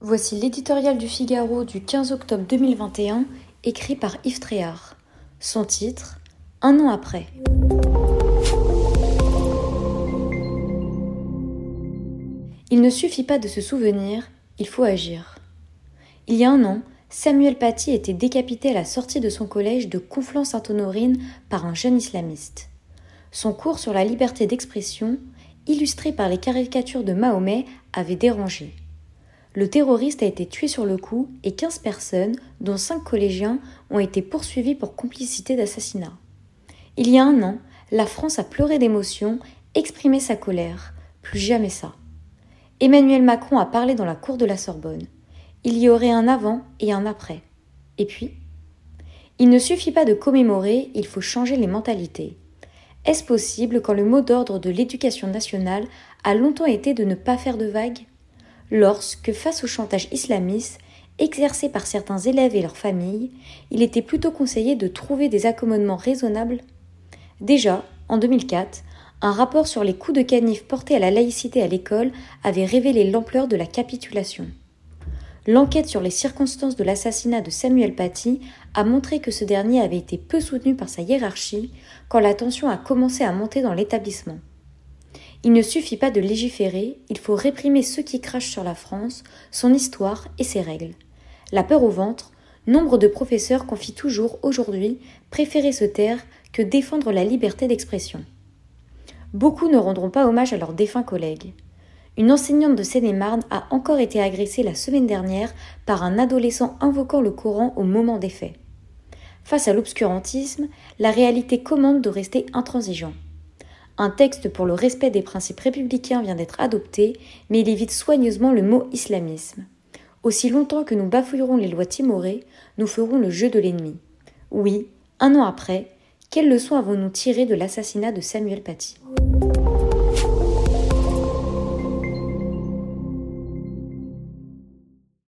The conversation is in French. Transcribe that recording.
Voici l'éditorial du Figaro du 15 octobre 2021, écrit par Yves Tréhard. Son titre Un an après. Il ne suffit pas de se souvenir, il faut agir. Il y a un an, Samuel Paty était décapité à la sortie de son collège de Conflans-Sainte-Honorine par un jeune islamiste. Son cours sur la liberté d'expression, illustré par les caricatures de Mahomet, avait dérangé. Le terroriste a été tué sur le coup et 15 personnes, dont 5 collégiens, ont été poursuivies pour complicité d'assassinat. Il y a un an, la France a pleuré d'émotion, exprimé sa colère. Plus jamais ça. Emmanuel Macron a parlé dans la cour de la Sorbonne. Il y aurait un avant et un après. Et puis? Il ne suffit pas de commémorer, il faut changer les mentalités. Est-ce possible quand le mot d'ordre de l'éducation nationale a longtemps été de ne pas faire de vagues? Lorsque, face au chantage islamiste, exercé par certains élèves et leurs familles, il était plutôt conseillé de trouver des accommodements raisonnables? Déjà, en 2004, un rapport sur les coups de canif portés à la laïcité à l'école avait révélé l'ampleur de la capitulation. L'enquête sur les circonstances de l'assassinat de Samuel Paty a montré que ce dernier avait été peu soutenu par sa hiérarchie quand la tension a commencé à monter dans l'établissement. Il ne suffit pas de légiférer, il faut réprimer ceux qui crachent sur la France, son histoire et ses règles. La peur au ventre, nombre de professeurs confient toujours aujourd'hui préférer se taire que défendre la liberté d'expression. Beaucoup ne rendront pas hommage à leurs défunts collègues. Une enseignante de Seine-et-Marne a encore été agressée la semaine dernière par un adolescent invoquant le Coran au moment des faits. Face à l'obscurantisme, la réalité commande de rester intransigeant. Un texte pour le respect des principes républicains vient d'être adopté, mais il évite soigneusement le mot islamisme. Aussi longtemps que nous bafouillerons les lois timorées, nous ferons le jeu de l'ennemi. Oui, un an après, quelles leçons avons-nous tirées de l'assassinat de Samuel Paty?